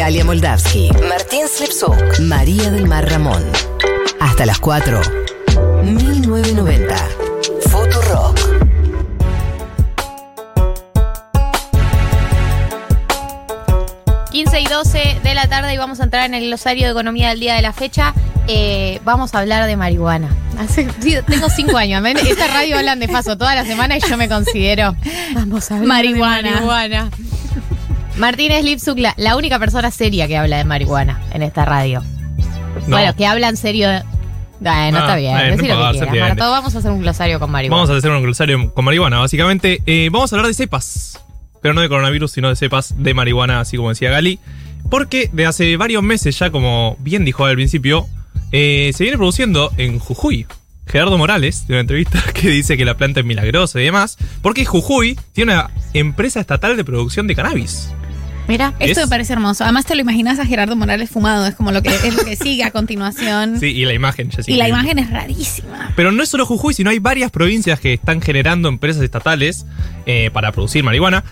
Galia Moldavsky, Martín Slipsuk, María del Mar Ramón. Hasta las 4. 1990. Futurock. y 12 de la tarde y vamos a entrar en el glosario de economía del día de la fecha. Eh, vamos a hablar de marihuana. Hace- tengo cinco años. ¿ven? Esta radio hablan de paso toda la semana y yo me considero. Vamos a hablar Marihuana. de marihuana. Martínez Lipsuk, la, la única persona seria que habla de marihuana en esta radio. No. Bueno, que habla en serio. de- Bueno, Ah, está bien. decí no lo que quieras. Marto, vamos a hacer un glosario con marihuana. Vamos a hacer un glosario con marihuana, básicamente. Eh, vamos a hablar de cepas. Pero no de coronavirus, sino de cepas de marihuana, así como decía Gali. Porque de hace varios meses ya, como bien dijo al principio, eh, se viene produciendo en Jujuy. Gerardo Morales, de una entrevista que dice que la planta es milagrosa y demás, porque Jujuy tiene una empresa estatal de producción de cannabis. Mira, Esto Es- me parece hermoso. Además te lo imaginas a Gerardo Morales fumado, es como lo que es lo que sigue a continuación. Sí, y la imagen, ya y la imagen es rarísima. Pero no es solo Jujuy, sino hay varias provincias que están generando empresas estatales eh, para producir marihuana.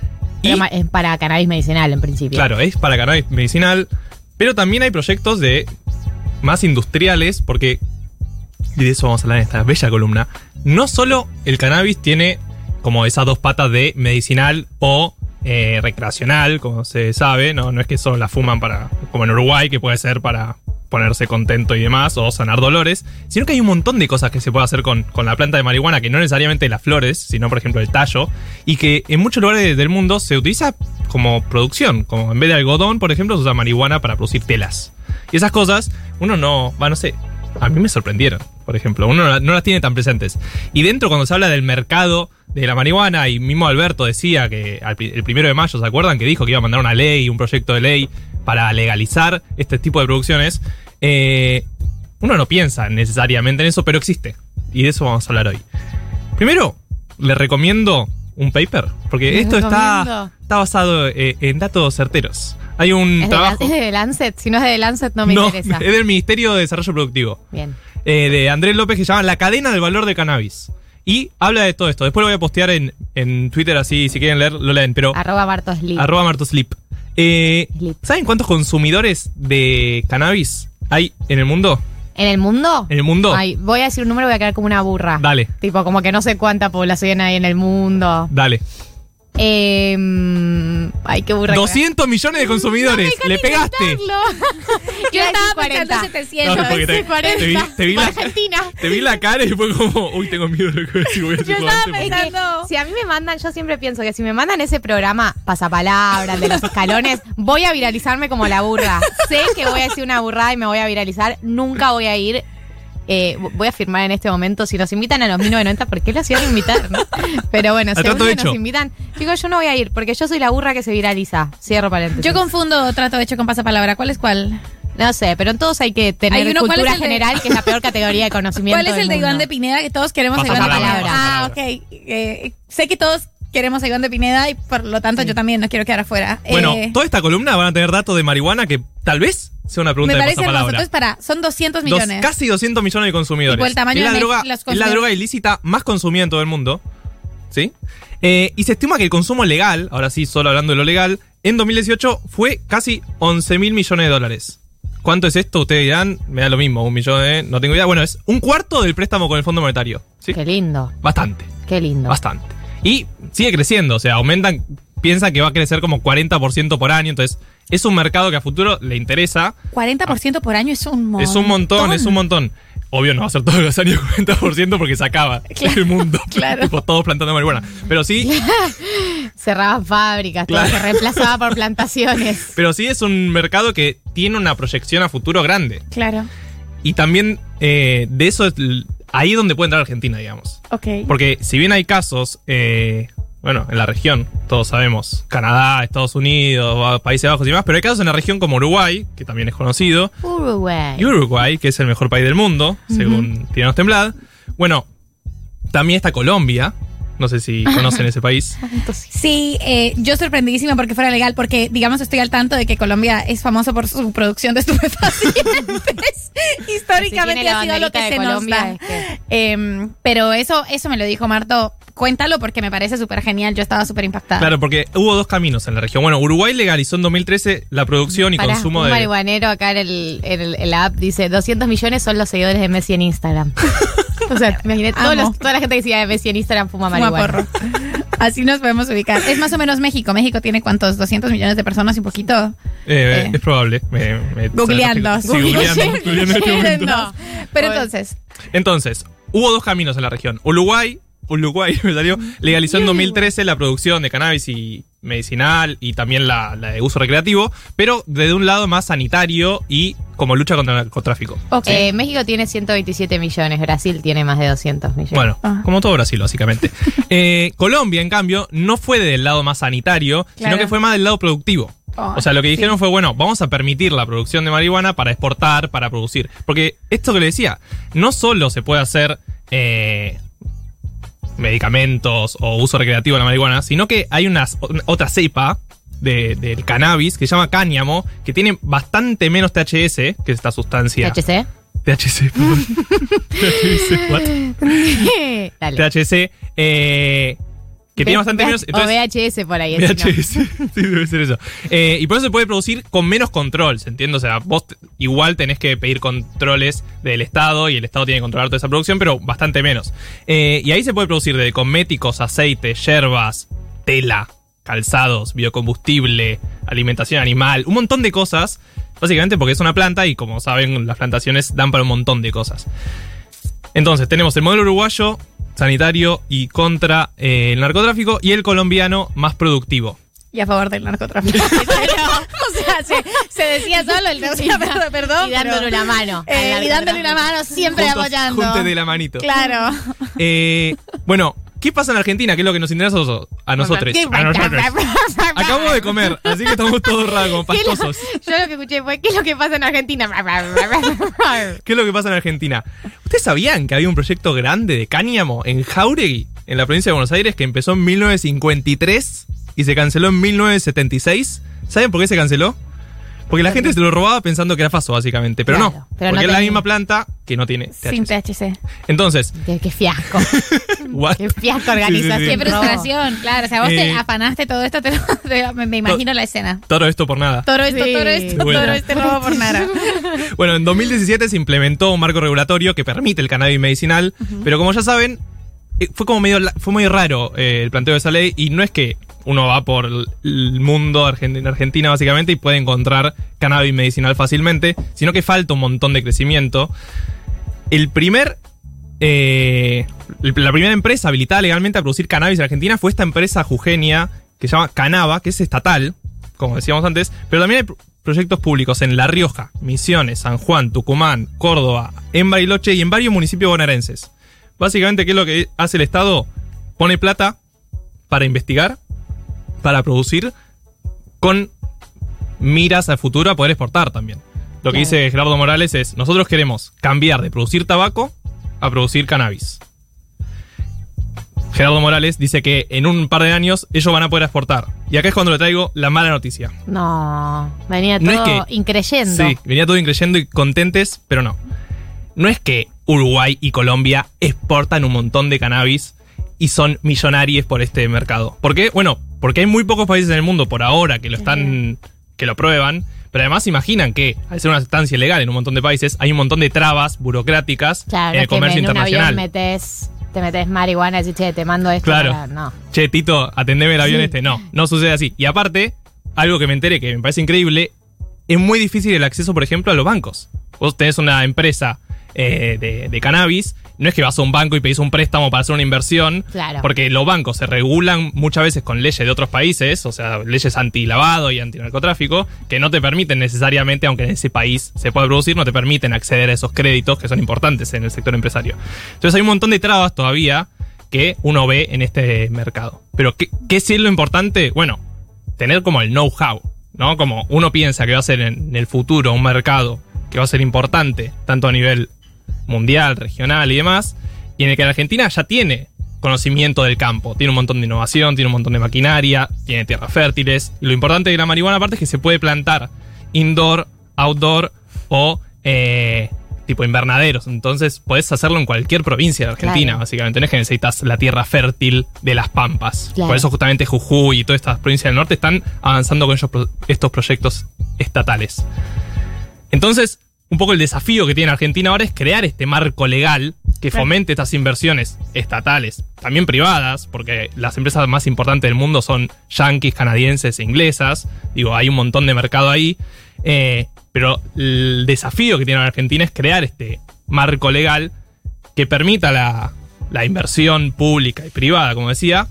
Y, Pero es para cannabis medicinal en principio. claro, es para cannabis medicinal, pero también hay proyectos de más industriales, porque, y de eso vamos a hablar en esta bella columna, no solo el cannabis tiene como esas dos patas de medicinal o eh, recreacional, como se sabe, ¿no? no es que solo la fuman para, como en Uruguay, que puede ser para ponerse contento y demás, o sanar dolores, sino que hay un montón de cosas que se puede hacer con, con la planta de marihuana, que no necesariamente las flores, sino por ejemplo el tallo, y que en muchos lugares del mundo se utiliza como producción, como en vez de algodón, por ejemplo, se usa marihuana para producir telas. Y esas cosas, uno no, va, no sé, a mí me sorprendieron, por ejemplo, uno no, la- no las tiene tan presentes. Y dentro cuando se habla del mercado de la marihuana, y mismo Alberto decía que al el primero de mayo, ¿se acuerdan? Que dijo que iba a mandar una ley, un proyecto de ley para legalizar este tipo de producciones. Eh, uno no piensa necesariamente en eso, pero existe. Y de eso vamos a hablar hoy. Primero, le recomiendo un paper, porque ¿Les esto está, recomiendo? está basado eh, en datos certeros. Hay un ¿Es de, trabajo... es de Lancet? Si no es de Lancet, no me no, interesa. es del Ministerio de Desarrollo Productivo Bien. Eh, de Andrés López que se llama La cadena del valor del cannabis. Y habla de todo esto. Después lo voy a postear en, en Twitter, así si quieren leer, lo leen. Pero Arroba Bartos Lee. arroba Martoslip. Eh. ¿Saben cuántos consumidores de cannabis hay en el mundo? ¿En el mundo? ¿En el mundo? Ay, voy a decir un número y voy a quedar como una burra. Dale, Tipo, como que no sé cuánta población hay en el mundo. dale. Eh, ay, qué burra. que 200 millones de consumidores. Le pegaste. Yo estaba pensando 700. No, porque te, te vi, te vi la, Argentina. te vi la cara y fue como, uy, tengo miedo de lo que voy a decir. Voy a Yo estaba pensando- Si a mí me mandan, yo siempre pienso que si me mandan ese programa pasapalabra, el de los escalones, voy a viralizarme como la burra. Sé que voy a decir una burrada y me voy a viralizar. Nunca voy a ir. Eh, voy a firmar en este momento. Si nos invitan a los 1990, ¿por qué los iban a invitar? no? Pero bueno, si nos invitan, chicos, yo no voy a ir porque yo soy la burra que se viraliza. Cierro paréntesis. Yo confundo trato hecho con pasapalabra. ¿Cuál es cuál? No sé, pero en todos hay que tener Hay uno, ¿cuál cultura de- general, que es la peor categoría de conocimiento. ¿Cuál es del el de. Iván de Pineda que todos queremos a Iván de Pineda? Ah, ok. Eh, sé que todos queremos a Iván de Pineda y por lo tanto yo también no quiero quedar afuera. Bueno, Eh, toda esta columna van a tener datos de marihuana que tal vez sea una pregunta me de parece hermoso. Entonces, para, son 200 Dos- millones. casi 200 millones de consumidores. El tamaño es la, de droga, es la droga ilícita más consumida en todo el mundo. ¿Sí? Eh, y se estima que el consumo legal, ahora sí, solo hablando de lo legal, en 2018 fue casi 11 mil millones de dólares. ¿Cuánto es esto? Ustedes dirán, me da lo mismo, un millón de... No tengo idea. Bueno, es un cuarto del préstamo con el Fondo Monetario. ¿Sí? Qué lindo, Bastante, qué lindo. bastante. Y sigue creciendo, o sea, aumentan, piensan que va a crecer como 40% por año, entonces es un mercado que a futuro le interesa. 40% por año es un montón. Es un montón, es un montón. Obvio, no va a ser todos los años 40% porque se acaba el mundo. claro. tipo, todos plantando marihuana. Pero sí, Cerraban fábricas, todo Claro. se reemplazaba por plantaciones. pero sí es un mercado que tiene una proyección a futuro grande. Claro. Y también eh, de eso ahí es donde puede entrar Argentina, digamos. Ok. Porque si bien hay casos, eh, bueno, en la región, todos sabemos, Canadá, Estados Unidos, Países Bajos y demás, pero hay casos en la región como Uruguay, que también es conocido, Uruguay. y Uruguay, que es el mejor país del mundo, según Tiranos Temblad. Bueno, también está Colombia. No sé si conocen ese país. Sí, eh, yo sorprendidísima porque fuera legal, porque digamos estoy al tanto de que Colombia es famoso por su producción de estupefacientes. Históricamente Si ha sido lo que se Colombia, nos da. es que- Em, pero eso, eso me lo dijo Marto cuéntalo porque me parece súper genial. Yo estaba súper impactada. Claro, porque hubo dos caminos en la región. Bueno, Uruguay legalizó en 2013 la producción y consumo un de. marihuanero acá en, el, en, el- en la app dice 200 millones son los seguidores de Messi en Instagram. o sea, todos los- toda la gente que sigue de Messi en Instagram fuma Fuma Así nos podemos ubicar. Es más o menos México. México tiene cuántos, 200 millones de personas y un poquito. Eh, Eh. Es probable. Me- me- Googleando. Sí, googleando, googleando en este. No. Pero entonces, Entonces, hubo dos caminos en la región. Uruguay, Uruguay me salió, legalizó en 2013 la producción de cannabis y medicinal y también la, la de uso recreativo, pero desde un lado más sanitario y como lucha contra el narcotráfico. ok. Eh, México tiene 127 millones, Brasil tiene más de 200 millones. Bueno, Ah. como todo Brasil, básicamente. Eh, Colombia, en cambio, no fue del lado más sanitario, sino que fue más del lado productivo. Oh, o sea, lo que sí. dijeron fue, bueno, vamos a permitir la producción de marihuana para exportar, para producir. Porque esto que le decía, no solo se puede hacer eh, medicamentos o uso recreativo de la marihuana, sino que hay unas, otra cepa de- del cannabis que se llama cáñamo, que tiene bastante menos THS, que es esta sustancia. THC. THC, perdón. THC, what? Dale. THC, eh, que tiene bastante menos. o Entonces, VHS por ahí. VHS, sí, debe ser eso. Eh, y por eso se puede producir con menos control, ¿se entiende? O sea, vos igual tenés que pedir controles del Estado y el Estado tiene que controlar toda esa producción, pero bastante menos. Eh, y ahí se puede producir de cosméticos, aceites, yerbas, tela, calzados, biocombustible, alimentación animal, un montón de cosas. Básicamente porque es una planta y como saben, las plantaciones dan para un montón de cosas. Entonces, tenemos el modelo uruguayo, sanitario y contra eh, el narcotráfico, y el colombiano más productivo. Y a favor del narcotráfico. o sea, se, se decía solo el o sea, perdón, perdón, Y dándole pero- una mano. Eh, y dándole una narcotráfico. mano, siempre Juntos, apoyando. junte de la manito. Claro. Eh, bueno, ¿qué pasa en Argentina? ¿Qué es lo que nos interesa a nosotros? A nosotros. A nosotros. Acabo de comer, así que estamos todos raros, como ¿Qué es lo- pastosos. Yo lo que escuché fue, ¿qué es lo que pasa en Argentina? ¿Qué es lo que pasa en Argentina? ¿Ustedes sabían que había un proyecto grande de cáñamo en Jauregui, en la provincia de Buenos Aires, que empezó en 1953 y se canceló en 1976? ¿Saben por qué se canceló? Porque la gente se lo robaba pensando que era faso, básicamente. Pero Claro, no, pero porque no es la tenía. misma planta que no tiene Sin THC. THC. Entonces, qué, qué fiasco. what? Qué fiasco Sí, sí, organización. sí. Qué frustración, claro. O sea, vos te Eh, afanaste todo esto, te lo- te- me, me imagino la escena. Todo esto por nada. Todo esto, Sí. todo esto, Bueno. todo este robo por nada. Bueno, en 2017 se implementó un marco regulatorio que permite el cannabis medicinal, pero como ya saben, eh, fue como medio, la- fue muy raro eh, el planteo de esa ley y no es que uno va por el- mundo argen- Argentina básicamente y puede encontrar cannabis medicinal fácilmente, sino que falta un montón de crecimiento. El primer eh, la primera empresa habilitada legalmente a producir cannabis en Argentina fue esta empresa jujeña que se llama Canava, que es estatal, como decíamos antes, pero también hay pro- proyectos públicos en La Rioja, Misiones, San Juan, Tucumán, Córdoba, en Bariloche y en varios municipios bonaerenses. Básicamente, ¿qué es lo que hace el Estado? Pone plata para investigar, para producir, con miras al futuro a poder exportar también. Lo que Claro. dice Gerardo Morales es, nosotros queremos cambiar de producir tabaco a producir cannabis. Gerardo Morales dice que en un par de años ellos van a poder exportar. Y acá es cuando le traigo la mala noticia. No, venía No es todo que- increyendo. Sí, venía todo increyendo y contentes, pero no. No es que Uruguay y Colombia exportan un montón de cannabis y son millonarios por este mercado. ¿Por qué? Bueno, porque hay muy pocos países en el mundo por ahora que lo están, que lo prueban. Pero además imaginan que al ser una sustancia ilegal en un montón de países hay un montón de trabas burocráticas Claro, en el es que comercio en un internacional. avión metes, te metes marihuana y decís, che, te mando esto. Claro. para-". No. Che, Tito, atendeme el avión Sí. este. No, no sucede así. Y aparte, algo que me enteré que me parece increíble, es muy difícil el acceso, por ejemplo, a los bancos. Vos tenés una empresa eh, de, de cannabis, no es que vas a un banco y pedís un préstamo para hacer una inversión, Claro. porque los bancos se regulan muchas veces con leyes de otros países, o sea, leyes anti-lavado y antinarcotráfico, que no te permiten necesariamente, aunque en ese país se pueda producir, no te permiten acceder a esos créditos que son importantes en el sector empresario. Entonces hay un montón de trabas todavía que uno ve en este mercado. Pero ¿qué, qué sí es lo importante? Bueno, tener como el know-how, ¿no? Como uno piensa que va a ser en el futuro un mercado que va a ser importante, tanto a nivel mundial, regional y demás, y en el que la Argentina ya tiene conocimiento del campo, tiene un montón de innovación, tiene un montón de maquinaria, tiene tierras fértiles, y lo importante de la marihuana aparte es que se puede plantar indoor, outdoor o eh, tipo invernaderos. Entonces podés hacerlo en cualquier provincia de Argentina, Claro. básicamente. No es que necesitas la tierra fértil de las Pampas. Claro. Por eso justamente Jujuy y todas estas provincias del norte están avanzando con ellos estos proyectos estatales. Entonces, un poco el desafío que tiene Argentina ahora es crear este marco legal que fomente estas inversiones estatales, también privadas, porque las empresas más importantes del mundo son yanquis, canadienses e inglesas. Digo, hay un montón de mercado ahí. Eh, pero el desafío que tiene Argentina es crear este marco legal que permita la, la inversión pública y privada, como decía,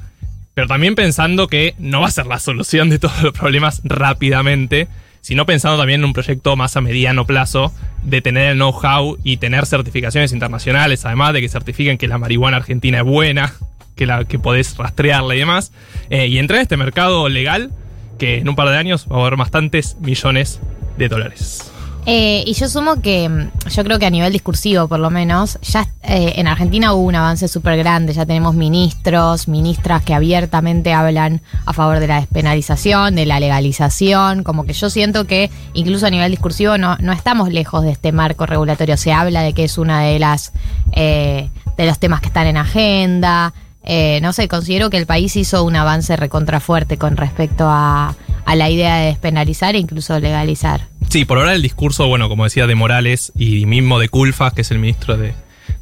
pero también pensando que no va a ser la solución de todos los problemas rápidamente, sino pensando también en un proyecto más a mediano plazo de tener el know-how y tener certificaciones internacionales, además de que certifiquen que la marihuana argentina es buena, que, la, que podés rastrearla y demás, eh, y entrar en este mercado legal que en un par de años va a haber bastantes millones de dólares. Eh, y yo sumo que mm, yo creo que a nivel discursivo, por lo menos, ya eh, en Argentina hubo un avance súper grande. Ya tenemos ministros, ministras que abiertamente hablan a favor de la despenalización, de la legalización. Como que yo siento que incluso a nivel discursivo no, no estamos lejos de este marco regulatorio. Se habla de que es una de las eh, de los temas que están en agenda. Eh, no sé, considero que el país hizo un avance recontrafuerte con respecto a, a la idea de despenalizar e incluso legalizar. Sí, por ahora el discurso, bueno, como decía, de Morales y mismo de Culfas, que es el ministro de,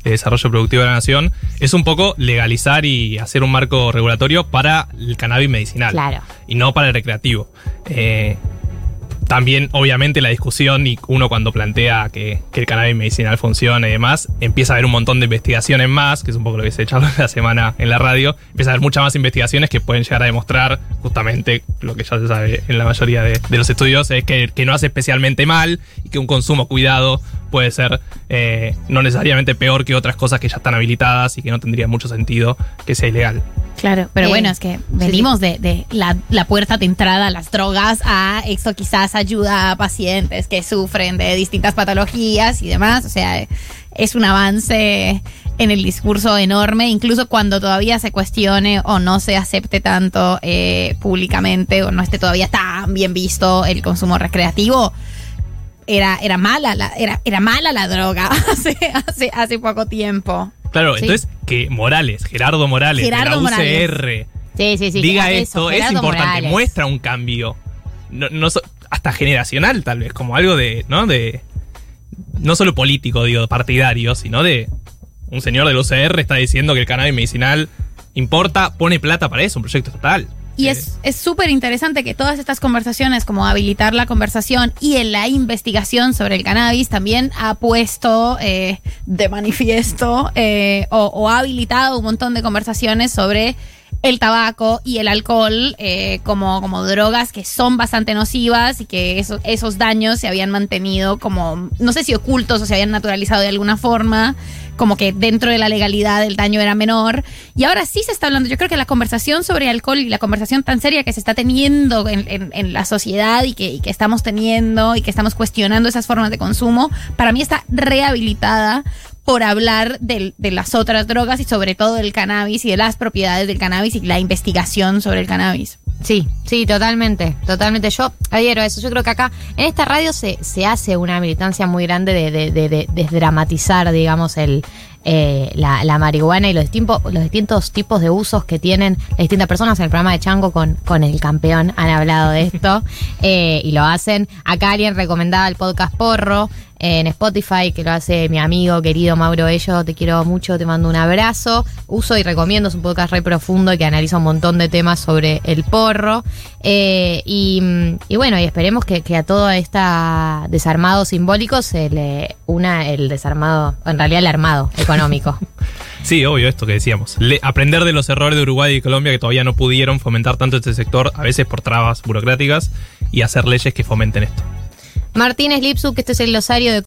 de Desarrollo Productivo de la Nación, es un poco legalizar y hacer un marco regulatorio para el cannabis medicinal. Claro. Y no para el recreativo. Eh, también, obviamente, la discusión y uno cuando plantea que, el cannabis medicinal funciona y demás, empieza a haber un montón de investigaciones más, que es un poco lo que se echó la semana en la radio, empieza a haber muchas más investigaciones que pueden llegar a demostrar justamente lo que ya se sabe en la mayoría de, los estudios, es que, que no hace especialmente mal y que un consumo cuidado puede ser eh, no necesariamente peor que otras cosas que ya están habilitadas y que no tendría mucho sentido que sea ilegal. Claro, pero Eh, bueno, es que venimos de, de la, la puerta de entrada a las drogas a esto quizás ayuda a pacientes que sufren de distintas patologías y demás. O sea, es un avance en el discurso enorme, incluso cuando todavía se cuestione o no se acepte tanto eh, públicamente o no esté todavía tan bien visto el consumo recreativo. Era, era mala la, era, era mala la droga hace, hace, hace poco tiempo. Claro, Sí. entonces que Morales, Gerardo Morales, Gerardo de la. UCR, Sí, sí, sí. diga eso, esto, es Gerardo importante, Morales. muestra un cambio. No, no so- hasta generacional, tal vez, como algo de, ¿no? De. No solo político, digo, partidario, sino de. Un señor del UCR está diciendo que el cannabis medicinal importa, pone plata para eso, un proyecto estatal. Y es es súper interesante que todas estas conversaciones, como habilitar la conversación y en la investigación sobre el cannabis, también ha puesto eh, de manifiesto eh, o, o ha habilitado un montón de conversaciones sobre el tabaco y el alcohol eh, como, como drogas que son bastante nocivas y que esos, esos daños se habían mantenido como, no sé si ocultos o se habían naturalizado de alguna forma, como que dentro de la legalidad el daño era menor. Y ahora sí se está hablando, yo creo que la conversación sobre alcohol y la conversación tan seria que se está teniendo en, en- en la sociedad y que, y que estamos teniendo y que estamos cuestionando esas formas de consumo, para mí está rehabilitada por hablar del- de las otras drogas y sobre todo del cannabis y de las propiedades del cannabis y la investigación sobre el cannabis. Sí, sí, totalmente, totalmente. Yo adhiero a eso. Yo creo que acá en esta radio se, se hace una militancia muy grande de, de, de- de desdramatizar, digamos, el, eh, la, la marihuana y los, distintos los distintos tipos de usos que tienen las distintas personas. En el programa de Chango con, con el campeón han hablado de esto eh, y lo hacen. Acá alguien recomendaba el podcast Porro en Spotify, que lo hace mi amigo querido Mauro Ello. Te quiero mucho, te mando un abrazo. Uso y recomiendo, es un podcast re profundo y que analiza un montón de temas sobre el porro. Eh, y, mm, y bueno, y esperemos que, a todo este desarmado simbólico se le una el desarmado, en realidad el armado económico. Sí, obvio, esto que decíamos. Aprender de los errores de Uruguay y Colombia que todavía no pudieron fomentar tanto este sector, a veces por trabas burocráticas, y hacer leyes que fomenten esto. Martínez Lipsuk, este es el glosario de